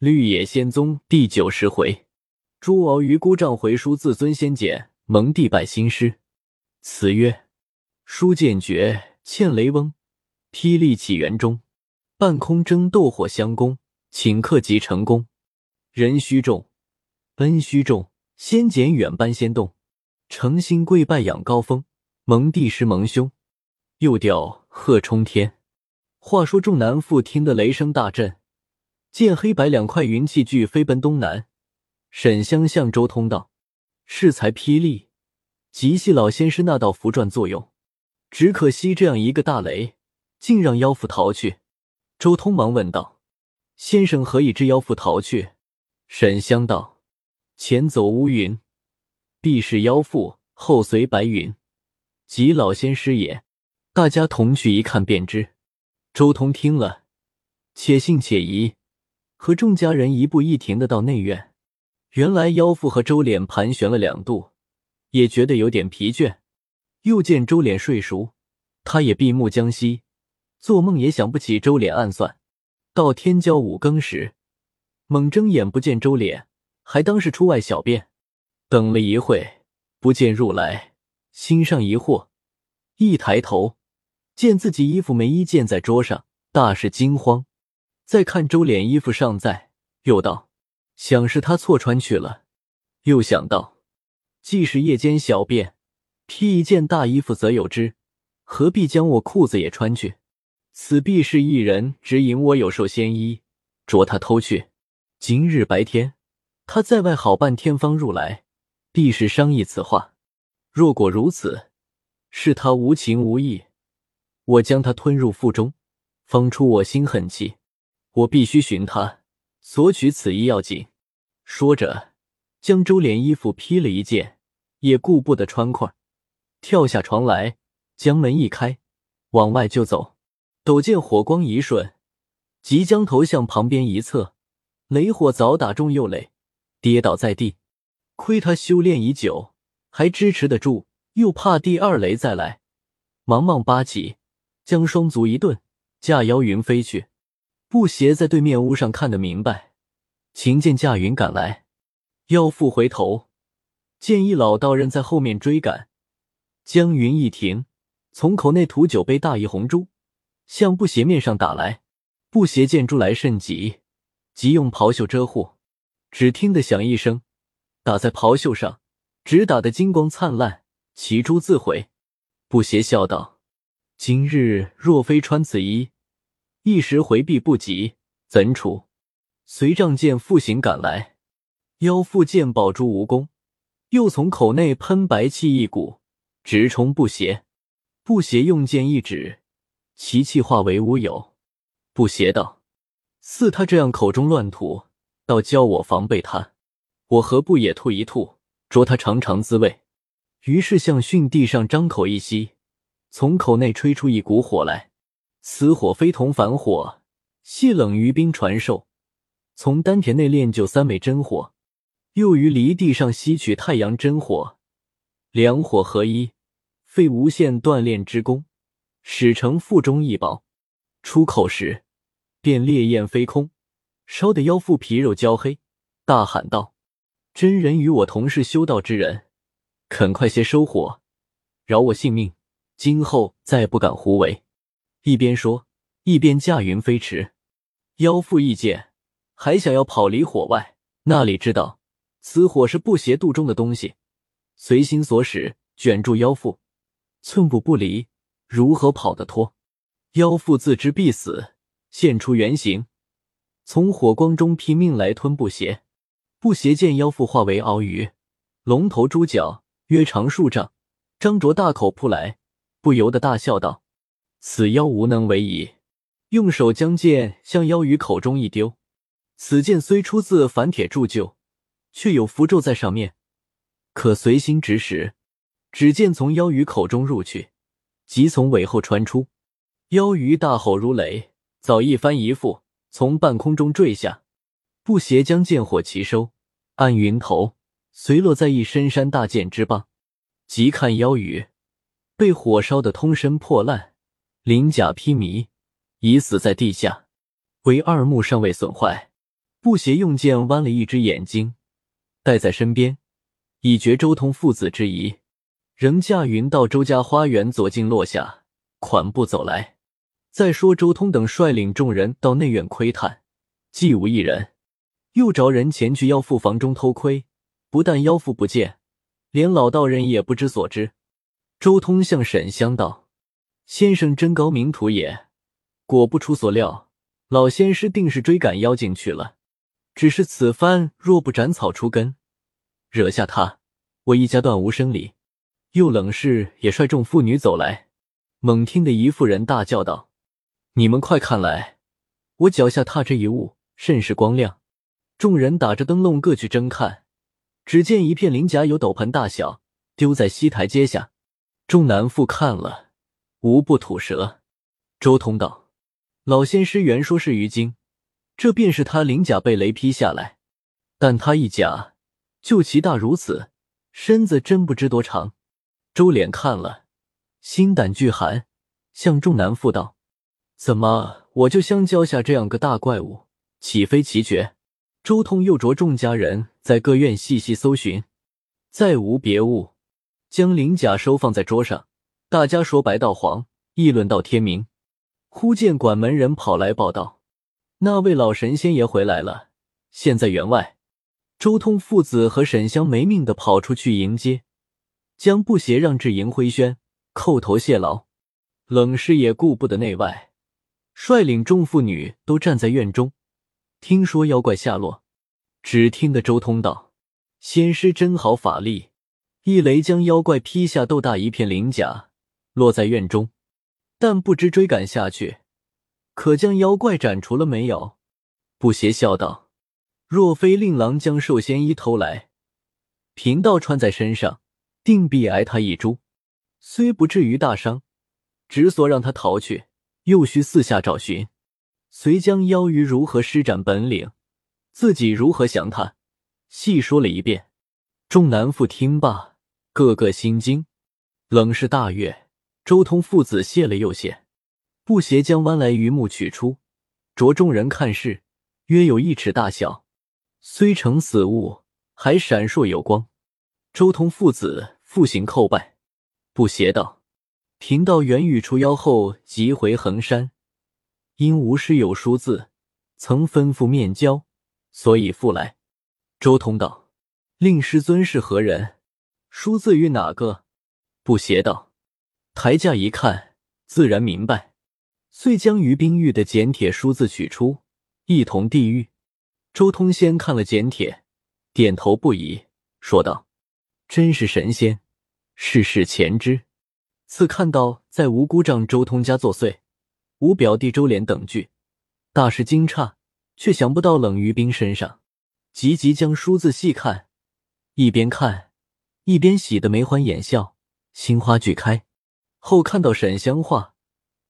绿野仙踪第九十回，朱敖于孤杖回书，自尊仙简，蒙帝拜新师。词曰：书剑绝，欠雷翁，霹雳起元中。半空争斗火相攻，顷刻即成功。人虚重，恩虚重，仙简远搬仙动。诚心跪拜仰高峰，蒙帝师蒙兄。又调鹤冲天。话说众男妇听得雷声大震，见黑白两块云气俱飞奔东南。沈香向周通道：“适才霹雳，极系老仙师那道符篆作用。只可惜这样一个大雷，竟让妖妇逃去。”周通忙问道：“先生何以知妖妇逃去？”沈香道：“前走乌云，必是妖妇；后随白云，即老仙师也。大家同去一看，便知。”周通听了，且信且疑，和众家人一步一停的到内院。原来妖妇和周脸盘旋了两度，也觉得有点疲倦。又见周脸睡熟，他也闭目将息，做梦也想不起周脸暗算。到天骄五更时，猛睁眼不见周脸，还当是出外小便。等了一会，不见入来，心上疑惑，一抬头。见自己衣服没衣溅在桌上，大是惊慌。再看周脸衣服尚在，又道：“想是他错穿去了。”又想到，既是夜间小便，披一件大衣服则有之，何必将我裤子也穿去？此必是一人指引我有寿仙衣，着他偷去。今日白天，他在外好半天方入来，必是商议此话。若果如此，是他无情无义。我将他吞入腹中，方出我心恨气。我必须寻他索取此衣要紧。说着，将周脸衣服披了一件，也顾不得穿块，跳下床来，将门一开，往外就走。陡见火光一瞬，即将头向旁边一侧，雷火早打中右肋，跌倒在地。亏他修炼已久，还支持得住，又怕第二雷再来，忙忙扒起。将双足一顿，驾妖云飞去。布鞋在对面屋上看得明白，秦见驾云赶来，妖妇回头见一老道人在后面追赶，将云一停，从口内吐酒杯大一红珠，向布鞋面上打来。布鞋见珠来甚急，即用袍袖遮护，只听得响一声，打在袍袖上，只打得金光灿烂，其珠自毁。布鞋笑道。今日若非穿此衣，一时回避不及，怎处？随仗剑复行赶来，妖妇见宝珠无功，又从口内喷白气一股，直冲布鞋。布鞋用剑一指，其气化为乌有。布鞋道：“似他这样口中乱吐，倒教我防备他。我何不也吐一吐，捉他尝尝滋味？”于是向训地上张口一吸。从口内吹出一股火来，此火非同凡火，系冷于冰传授。从丹田内炼就三昧真火，又于离地上吸取太阳真火，两火合一，费无限锻炼之功，使成腹中一宝。出口时，便烈焰飞空，烧得腰腹皮肉焦黑，大喊道：“真人与我同是修道之人，肯快些收火，饶我性命！”今后再不敢胡为。一边说，一边驾云飞驰。妖妇一见，还想要跑离火外，那里知道此火是不邪肚中的东西，随心所使，卷住妖妇，寸步不离，如何跑得脱？妖妇自知必死，现出原形，从火光中拼命来吞不邪。不邪见妖妇化为鳌鱼，龙头猪脚，约长数丈，张着大口扑来。不由得大笑道：“此妖无能为矣！”用手将剑向妖鱼口中一丢。此剑虽出自凡铁铸就，却有符咒在上面，可随心指使。只见从妖鱼口中入去，即从尾后穿出。妖鱼大吼如雷，早一翻一覆，从半空中坠下。不邪将剑火齐收，按云头，随落在一深山大剑之棒。即看妖鱼。被火烧得通身破烂，鳞甲披靡，已死在地下。唯二目尚未损坏。布邪用剑剜了一只眼睛，带在身边，以绝周通父子之疑。仍驾云到周家花园，左近落下，款步走来。再说周通等率领众人到内院窥探，既无一人，又着人前去妖妇房中偷窥，不但妖妇不见，连老道人也不知所知。周通向沈香道：“先生真高明图也，果不出所料，老仙师定是追赶妖精去了。”只是此番若不斩草除根，惹下他，我一家断无生理。又冷氏也率众妇女走来，猛听得一妇人大叫道：“你们快看来！我脚下踏着一物，甚是光亮。”众人打着灯笼各去争看，只见一片鳞甲有斗盆大小，丢在西台阶下。众男妇看了，无不吐舌。周通道：“老仙师原说是鱼精。”这便是他鳞甲被雷劈下来，但他一甲就其大如此，身子真不知多长。周脸看了，心胆俱寒，向众男妇道：“怎么我就相交下这样个大怪物，岂非奇绝？”周通又着众家人在各院细细搜寻，再无别物，将鳞甲收放在桌上。大家说白道黄，议论到天明。忽见管门人跑来报道。那位老神仙爷回来了，现在员外。周通父子和沈香没命的跑出去迎接，将布鞋让至银辉轩，叩头谢劳。冷师爷顾不得内外，率领众妇女都站在院中，听说妖怪下落。只听得周通道：“仙师真好法力，一雷将妖怪劈下，豆大一片鳞甲落在院中，但不知追赶下去。”可将妖怪斩除了没有？不邪笑道：“若非令郎将寿仙衣偷来，贫道穿在身上，定必挨他一株。虽不至于大伤，只所让他逃去，又需四下找寻。遂将妖鱼如何施展本领，自己如何降他，细说了一遍。众男妇听罢，个个心惊。冷是大悦，周通父子谢了又谢。”布鞋将弯来榆木取出，着众人看视，约有一尺大小，虽成死物，还闪烁有光。周通父子复行叩拜。布鞋道：“贫道元欲除妖后，即回衡山，因无师有书字，曾吩咐面交，所以复来。”周通道：“令师尊是何人？书字与哪个？”布鞋道：“抬价一看，自然明白。”遂将于冰玉的简帖书字取出，一同递玉。周通先看了简帖，点头不已，说道：“真是神仙，世事前知。”次看到在无姑丈周通家作祟，无表弟周脸等句，大是惊诧，却想不到冷于冰身上，急急将书字细看，一边看一边喜得眉欢眼笑，心花俱开。后看到沈香画。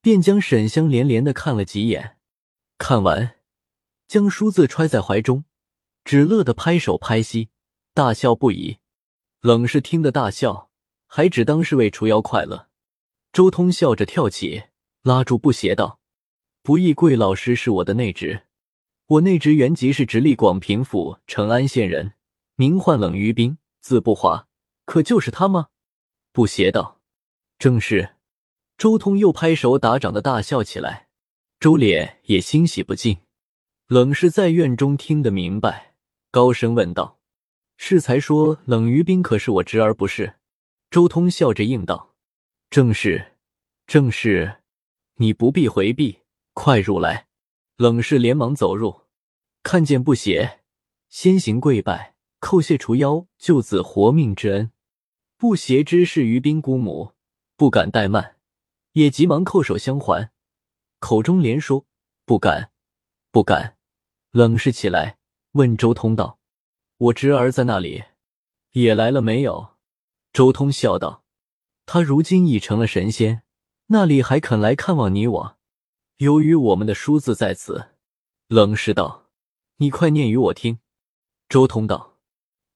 便将沈香连连的看了几眼，看完，将书字揣在怀中，只乐得拍手拍膝，大笑不已。冷是听得大笑，还只当是为除妖快乐。周通笑着跳起，拉住布鞋道：“不义贵老师是我的内侄，我内侄原籍是直隶广平府成安县人，名唤冷于冰，字不华，可就是他吗？”布鞋道：“正是。”周通又拍手打掌的大笑起来，周脸也欣喜不尽。冷氏在院中听得明白，高声问道：“适才说冷于冰可是我侄儿不是？”周通笑着应道：“正是，正是。你不必回避，快入来。”冷氏连忙走入，看见不邪，先行跪拜，叩谢除妖救子活命之恩。不邪之是于冰姑母，不敢怠慢。也急忙叩首相还，口中连说：“不敢，不敢。”冷视起来，问周通道：“我侄儿在那里？也来了没有？”周通笑道：“他如今已成了神仙，那里还肯来看望你我？由于我们的书字在此。”冷视道：“你快念与我听。”周通道：“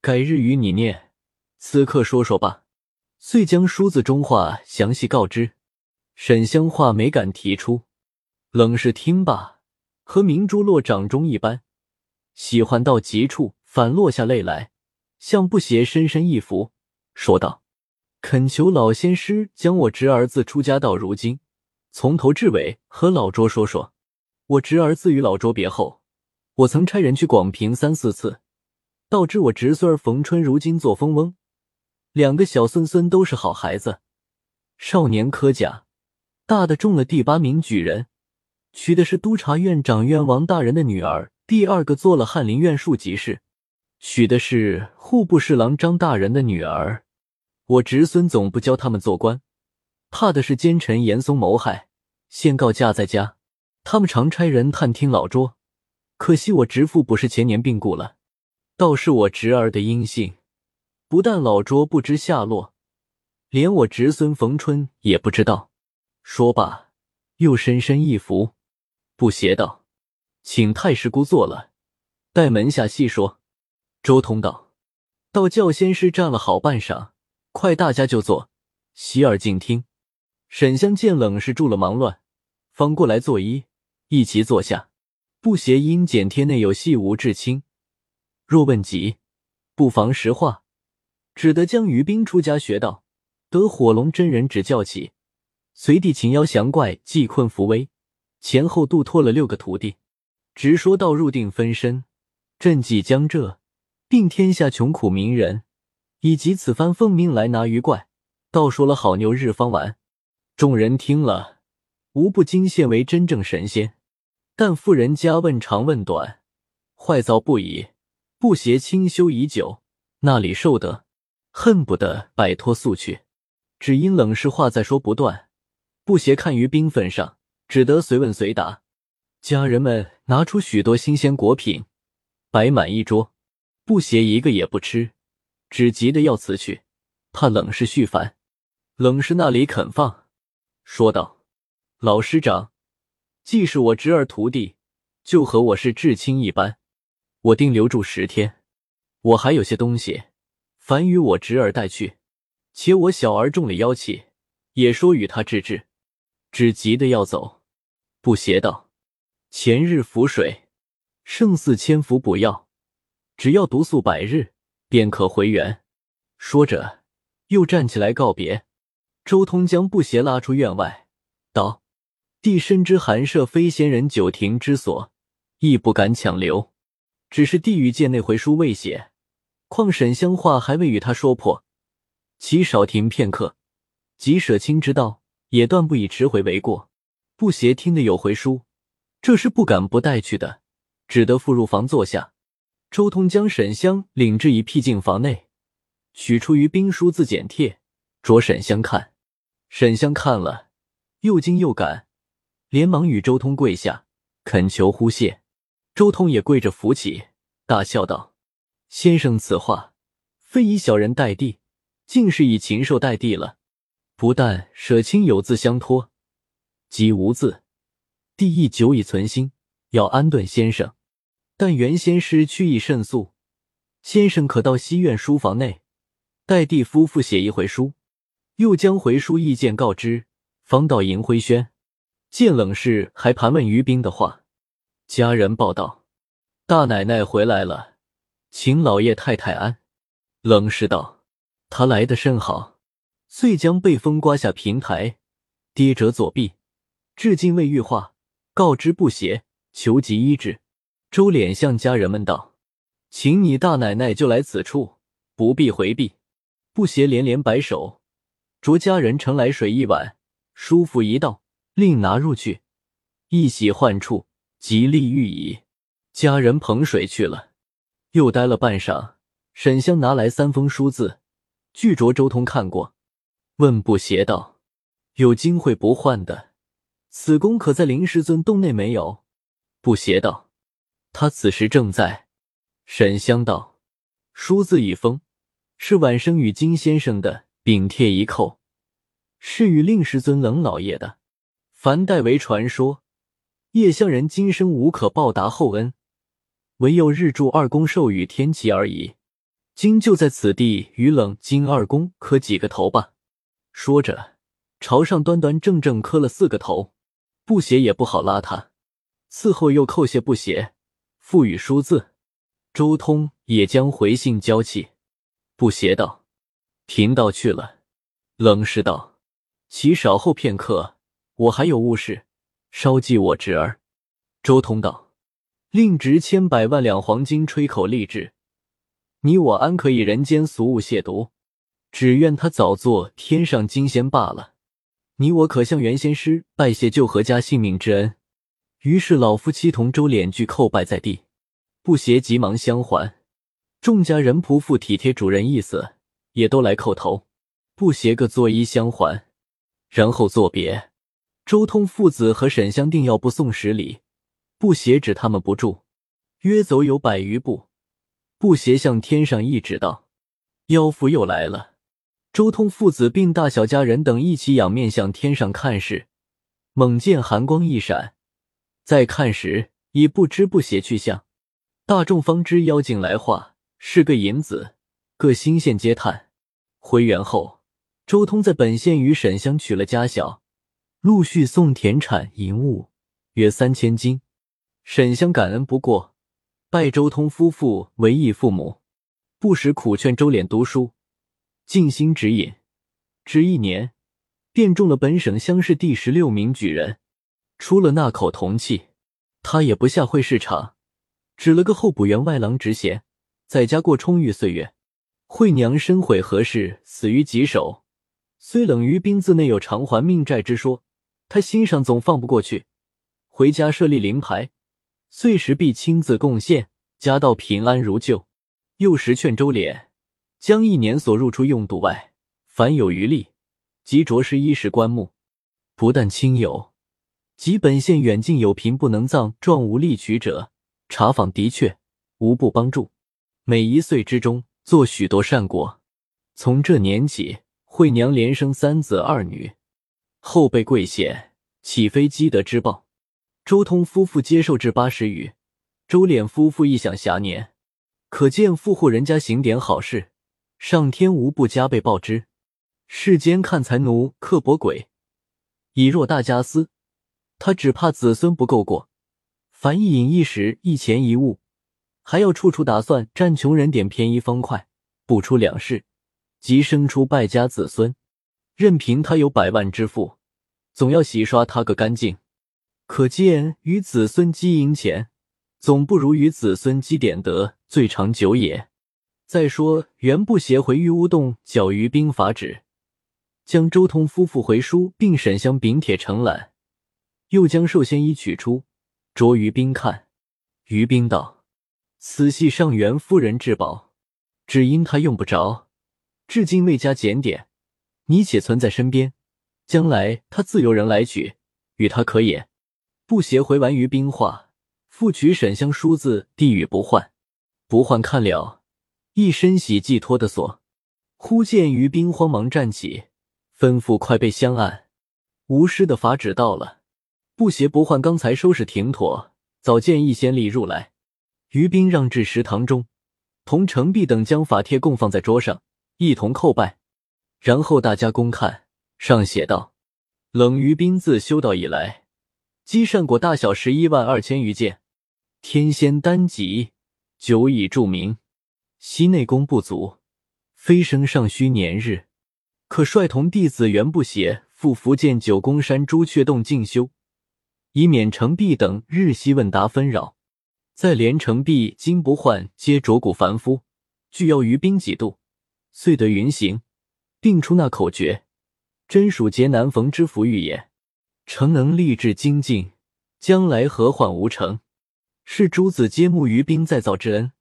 改日与你念，此刻说说吧。”遂将书字中话详细告知。沈香话没敢提出，冷是听罢，和明珠落掌中一般，喜欢到极处，反落下泪来，向不邪深深一伏，说道：“恳求老仙师将我侄儿子出家到如今，从头至尾和老卓说说。我侄儿自与老卓别后，我曾差人去广平三四次，道知我侄孙儿冯春如今做风翁，两个小孙孙都是好孩子，少年科甲，大的中了第八名举人。”娶的是督察院长院王大人的女儿，第二个做了翰林院庶吉士，娶的是户部侍郎张大人的女儿。我侄孙总不教他们做官，怕的是奸臣严嵩谋害，现告假在家。他们常差人探听老拙，可惜我侄父不是前年病故了，倒是我侄儿的音信，不但老拙不知下落，连我侄孙冯春也不知道。说罢，又深深一伏。不邪道，请太师姑坐了，待门下细说。周通道，道教仙师站了好半晌，快大家就坐，洗耳静听。沈香见冷氏住了忙乱，方过来作揖，一齐坐下。不邪因简贴内有细无至轻，若问及，不妨实话，只得将于冰出家学道，得火龙真人指教起，随地擒妖降怪，济困扶危。前后度托了六个徒弟，直说到入定分身，赈济江浙，并天下穷苦民人，以及此番奉命来拿鱼怪，倒说了好牛日方完。众人听了，无不惊现为真正神仙。但妇人家问长问短，坏躁不已，不邪清修已久，那里受得？恨不得摆脱速去。只因冷氏话在说不断，不邪看于冰粉上。只得随问随答，家人们拿出许多新鲜果品，摆满一桌，不邪一个也不吃，只急得要辞去，怕冷氏续烦。冷氏那里肯放，说道：“老师长，既是我侄儿徒弟，就和我是至亲一般，我定留住十天。我还有些东西，凡与我侄儿带去。且我小儿中了妖气，也说与他治治，只急得要走。”不邪道，前日符水，胜似千符补药，只要毒素百日，便可回原。说着，又站起来告别。周通将布鞋拉出院外，道：“帝深知寒舍非仙人久庭之所，亦不敢强留。只是地狱界内回书未写，况沈香话还未与他说破，其少停片刻，即舍亲之道，也断不以迟回为过。”不邪听得有回书，这是不敢不带去的，只得复入房坐下。周通将沈香领至一僻静房内，取出于兵书字简帖，着沈香看。沈香看了，又惊又感，连忙与周通跪下，恳求呼谢。周通也跪着扶起，大笑道：“先生此话，非以小人代弟，竟是以禽兽代弟了。不但舍亲有字相托。”即无字，帝亦久已存心要安顿先生，但原先师去意甚速，先生可到西院书房内，代帝夫妇写一回书，又将回书意见告知，方到银辉轩。见冷氏还盘问于冰的话，家人报道：大奶奶回来了，请老爷太太安。冷氏道：他来的甚好，遂将被风刮下平台，跌折左臂。至今未愈化，告知不邪，求急医治。周脸向家人们道：“请你大奶奶就来此处，不必回避。”不邪连连摆手，着家人盛来水一碗，舒服一道，另拿入去，一洗患处，吉利愈矣。家人捧水去了，又待了半晌。沈香拿来三封书字，据着周通看过，问不邪道：“有金会不换的？”此功可在灵师尊洞内没有？不邪道，他此时正在。沈香道，书字一封，是晚生与金先生的禀帖一扣，是与令师尊冷老爷的，凡代为传说。叶相人今生无可报答厚恩，唯有日柱二公授予天齐而已。今就在此地与冷金二公磕几个头吧。说着，朝上端端正正磕了四个头。不写也不好拉他，伺候又叩谢不写，赋予书字。周通也将回信交讫。不邪道：“贫道去了。”冷氏道：“其少后片刻，我还有务事，稍记我侄儿。”周通道：“令值千百万两黄金，吹口立志，你我安可以人间俗物亵渎？只愿他早做天上金仙罢了。你我可向袁仙师拜谢救何家性命之恩。”于是老夫妻同周敛俱叩拜在地。不邪急忙相还，众家人仆妇体贴主人意思，也都来叩头。不邪各作揖相还，然后作别。周通父子和沈香定要不送十里，不邪指他们不住，约走有百余步。不邪向天上一指道：“妖妇又来了。”周通父子并大小家人等一起仰面向天上看时，猛见寒光一闪，再看时已不知不邪去向。大众方知妖精来化，是个银子，各心羡皆叹。回园后，周通在本县与沈香娶了家小，陆续送田产银物约三千斤。沈香感恩不过，拜周通夫妇为义父母，不时苦劝周敛读书，尽心指引。只一年，便中了本省乡试第十六名举人，出了那口铜器，他也不下会市场。指了个候补员外郎职衔，在家过充裕岁月。惠娘身悔何事，死于棘手。虽冷于冰自内有偿还命债之说，他心上总放不过去。回家设立灵牌，岁时必亲自贡献，家道平安如旧。又时劝周敛，将一年所入出用度外，凡有余力，即着实衣食棺木。不但亲友，即本县远近有贫不能葬、状无力取者。查访的确无不帮助，每一岁之中做许多善果。从这年起，惠娘连生三子二女，后辈贵显，岂非积德之报？周通夫妇接受至八十余，周脸夫妇亦享遐年，可见富户人家行点好事，上天无不加倍报之。世间看财奴刻薄鬼，以若大家私，他只怕子孙不够过。凡一饮一食一钱一物，还要处处打算占穷人点便宜方块，不出两事，即生出败家子孙。任凭他有百万之富，总要洗刷他个干净。可见与子孙积银钱，总不如与子孙积点德最长久也。再说袁不协回玉乌洞缴于兵法旨，将周通夫妇回书，并沈香禀帖承揽，又将寿仙衣取出。着于兵看，于兵道：“此系上元夫人至宝，只因她用不着，至今未加检点。你且存在身边，将来他自有人来取，与他可也。”不协回完于冰话，复取沈香书字递与不换。不换看了，一身喜寄托的锁。忽见于冰慌忙站起，吩咐快备香案。无师的法旨到了。不协不换，刚才收拾停妥，早见一仙吏入来，于冰让至食堂中，同程璧等将法帖供放在桌上，一同叩拜。然后大家公看，上写道：“冷于冰自修道以来，积善果大小十一万二千余件，天仙丹籍久已著名。昔内功不足，飞升尚需年日，可率同弟子袁不邪赴福建九宫山朱雀洞进修。”以免程璧等日夕问答纷扰，再连程璧、金不换皆浊骨凡夫，俱要于冰几度，遂得云行，并出那口诀，真属劫难逢之福遇也。诚能立志精进，将来何患无成？是诸子皆慕于兵再造之恩，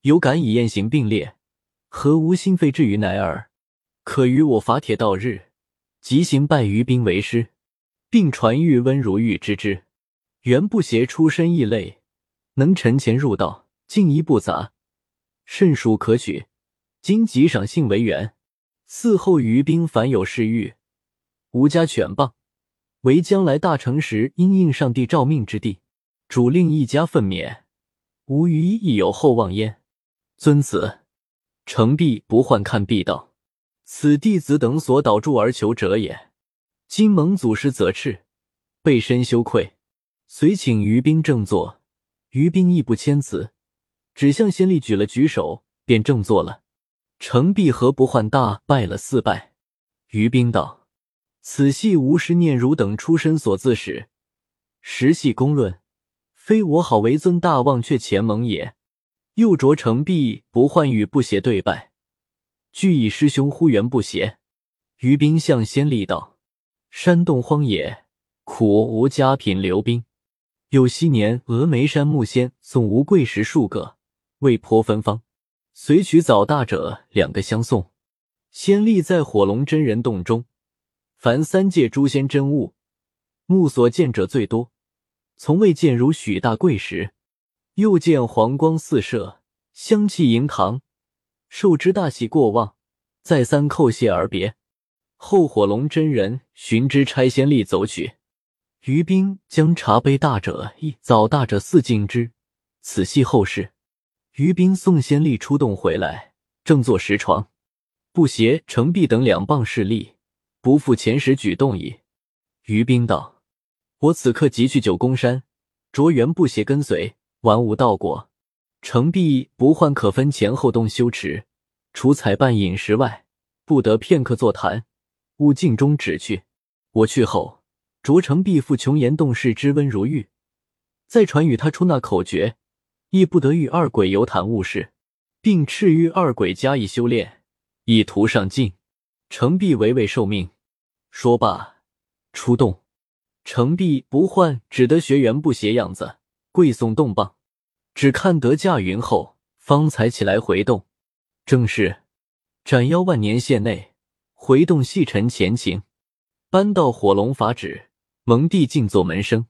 有感以雁行并列，何无心肺至于乃尔？可与我法帖到日，即行拜于兵为师，并传玉温如玉之之。袁不邪出身异类，能沉潜入道，进一不杂，甚属可取。今即赏信为缘，嗣后于兵凡有事欲，吾家犬棒，为将来大成时因应上帝诏命之地，主令一家分娩，吾余亦有厚望焉。尊此。成璧不换看璧道：“此弟子等所导助而求者也。今蒙祖师责斥，备深羞愧。”遂请于冰正坐，于冰亦不谦辞，只向先帝举了举手，便正坐了。成璧何不换大拜了四拜。于冰道：“此系吾师念汝等出身所自始，实系公论，非我好为尊大忘却前盟也。”又着程璧不换与不邪对拜，俱以师兄呼援不邪。于冰向先帝道：“山洞荒野，苦无佳品留冰。有昔年峨眉山木仙送吴桂石数个，未颇芬芳。随取早大者两个相送。先立在火龙真人洞中，凡三界诸仙真物，目所见者最多，从未见如许大贵石。又见黄光四射，香气盈堂，受之大喜过望，再三叩谢而别。后火龙真人寻之差先例走取。于冰将茶杯大者一，早大者四敬之。此系后事。于冰送先例出洞回来，正坐石床，布鞋、成璧等两棒势力，不复前时举动矣。于冰道：“我此刻即去九宫山，着元不协跟随。”玩无道果，程璧不换可分前后洞修持，除采办饮食外，不得片刻坐谈。勿镜中止去。我去后，着成璧复琼岩洞室之温如玉，再传与他出那口诀，亦不得与二鬼游谈物事，并敕谕二鬼加以修炼，以图上进。程璧唯唯受命。说罢，出洞。程璧不换只得学员不斜样子，跪送洞棒。只看得驾云后，方才起来回洞。正是斩妖万年县内，回洞细尘前情。搬到火龙法旨，蒙帝静坐门生。